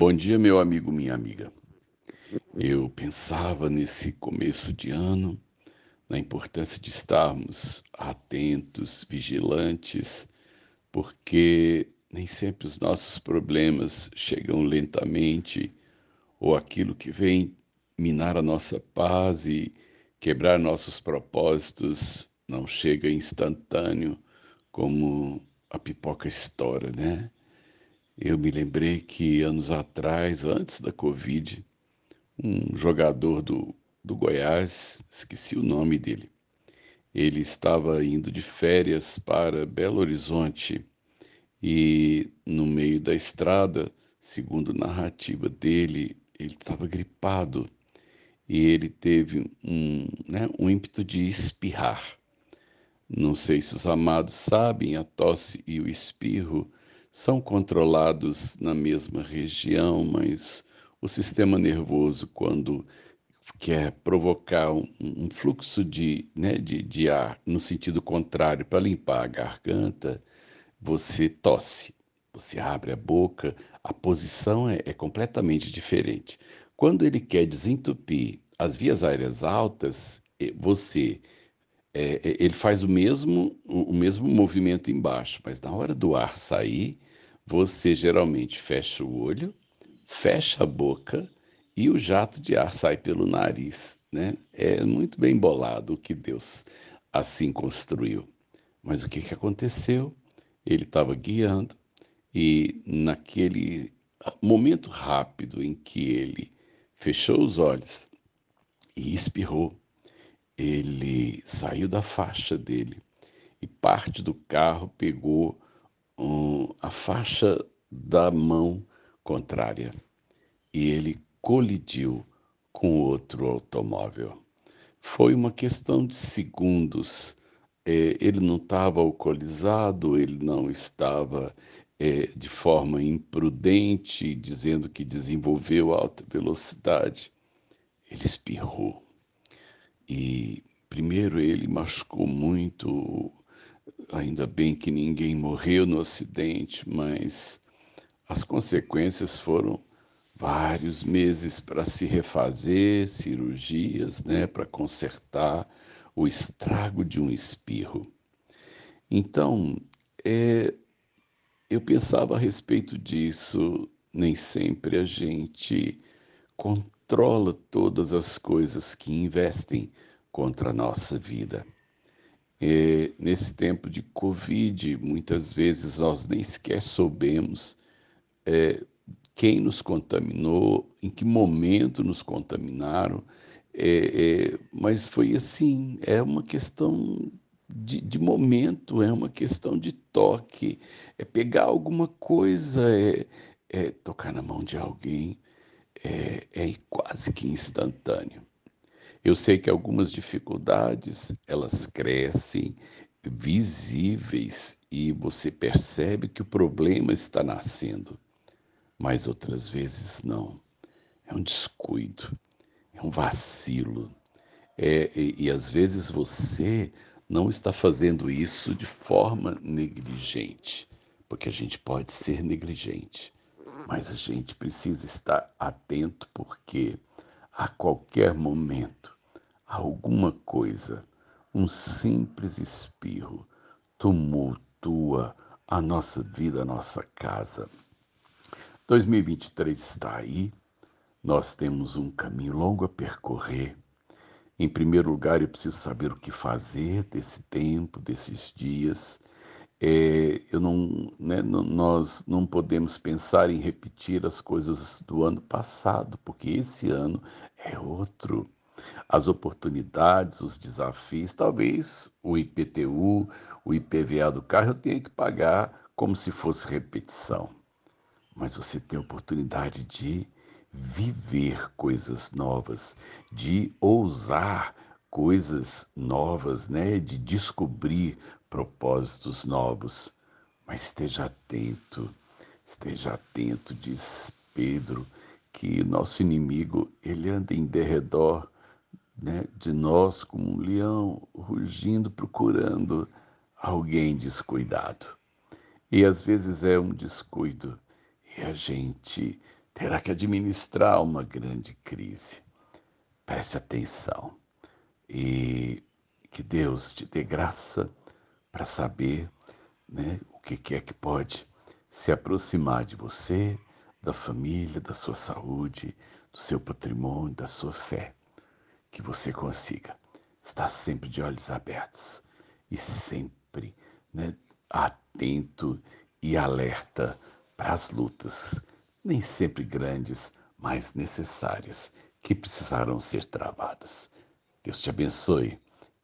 Bom dia, meu amigo, minha amiga. Eu pensava nesse começo de ano na importância de estarmos atentos, vigilantes, porque nem sempre os nossos problemas chegam lentamente ou aquilo que vem minar a nossa paz e quebrar nossos propósitos não chega instantâneo como a pipoca estoura, né? Eu me lembrei que anos atrás, antes da Covid, um jogador do, do Goiás, esqueci o nome dele, ele estava indo de férias para Belo Horizonte e no meio da estrada, segundo narrativa dele, ele estava gripado e ele teve um, né, um ímpeto de espirrar. Não sei se os amados sabem, a tosse e o espirro são controlados na mesma região, mas o sistema nervoso, quando quer provocar um, um fluxo de, né, de, de ar no sentido contrário para limpar a garganta, você tosse, você abre a boca, a posição é, é completamente diferente. Quando ele quer desentupir as vias aéreas altas, você é, é, ele faz o mesmo, o mesmo movimento embaixo, mas na hora do ar sair, você geralmente fecha o olho, fecha a boca e o jato de ar sai pelo nariz. Né? É muito bem bolado o que Deus assim construiu. Mas o que, que aconteceu? Ele estava guiando e naquele momento rápido em que ele fechou os olhos e espirrou, ele saiu da faixa dele e parte do carro pegou um, a faixa da mão contrária e ele colidiu com outro automóvel. Foi uma questão de segundos. É, ele não estava alcoolizado, ele não estava é, de forma imprudente, dizendo que desenvolveu alta velocidade. Ele espirrou e primeiro ele machucou muito, ainda bem que ninguém morreu no acidente, mas as consequências foram vários meses para se refazer, cirurgias, né, para consertar o estrago de um espirro. Então, é, eu pensava a respeito disso, nem sempre a gente controla todas as coisas que investem contra a nossa vida. E, nesse tempo de Covid, muitas vezes nós nem sequer soubemos é, quem nos contaminou, em que momento nos contaminaram, é, é, mas foi assim, é uma questão de, de, momento, é uma questão de toque, é pegar alguma coisa, é, é tocar na mão de alguém, é, é quase que instantâneo. Eu sei que algumas dificuldades elas crescem visíveis e você percebe que o problema está nascendo, mas outras vezes não. É um descuido, é um vacilo. É, e, e às vezes você não está fazendo isso de forma negligente, porque a gente pode ser negligente mas a gente precisa estar atento porque a qualquer momento, alguma coisa, um simples espirro, tumultua a nossa vida, a nossa casa. 2023 está aí, nós temos um caminho longo a percorrer. Em primeiro lugar, eu preciso saber o que fazer desse tempo, desses dias. É, eu não, né, nós não podemos pensar em repetir as coisas do ano passado, porque esse ano é outro. As oportunidades, os desafios, talvez o IPTU, o IPVA do carro eu tenha que pagar como se fosse repetição. Mas você tem a oportunidade de viver coisas novas, de ousar coisas novas, né? de descobrir propósitos novos. Mas esteja atento, esteja atento, diz Pedro, que nosso inimigo ele anda em derredor né, de nós como um leão, rugindo, procurando alguém descuidado. E às vezes é um descuido e a gente terá que administrar uma grande crise. Preste atenção e que Deus te dê graça para saber né, o que é que pode se aproximar de você, da família, da sua saúde, do seu patrimônio, da sua fé. Que você consiga estar sempre de olhos abertos e sempre né, atento e alerta para as lutas, nem sempre grandes, mas necessárias, que precisarão ser travadas. Deus te abençoe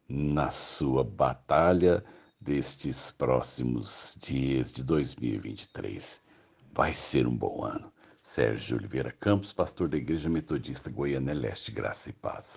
na sua batalha destes próximos dias de 2023. Vai ser um bom ano. Sérgio Oliveira Campos, pastor da Igreja Metodista Goiânia Leste, Graça e Paz.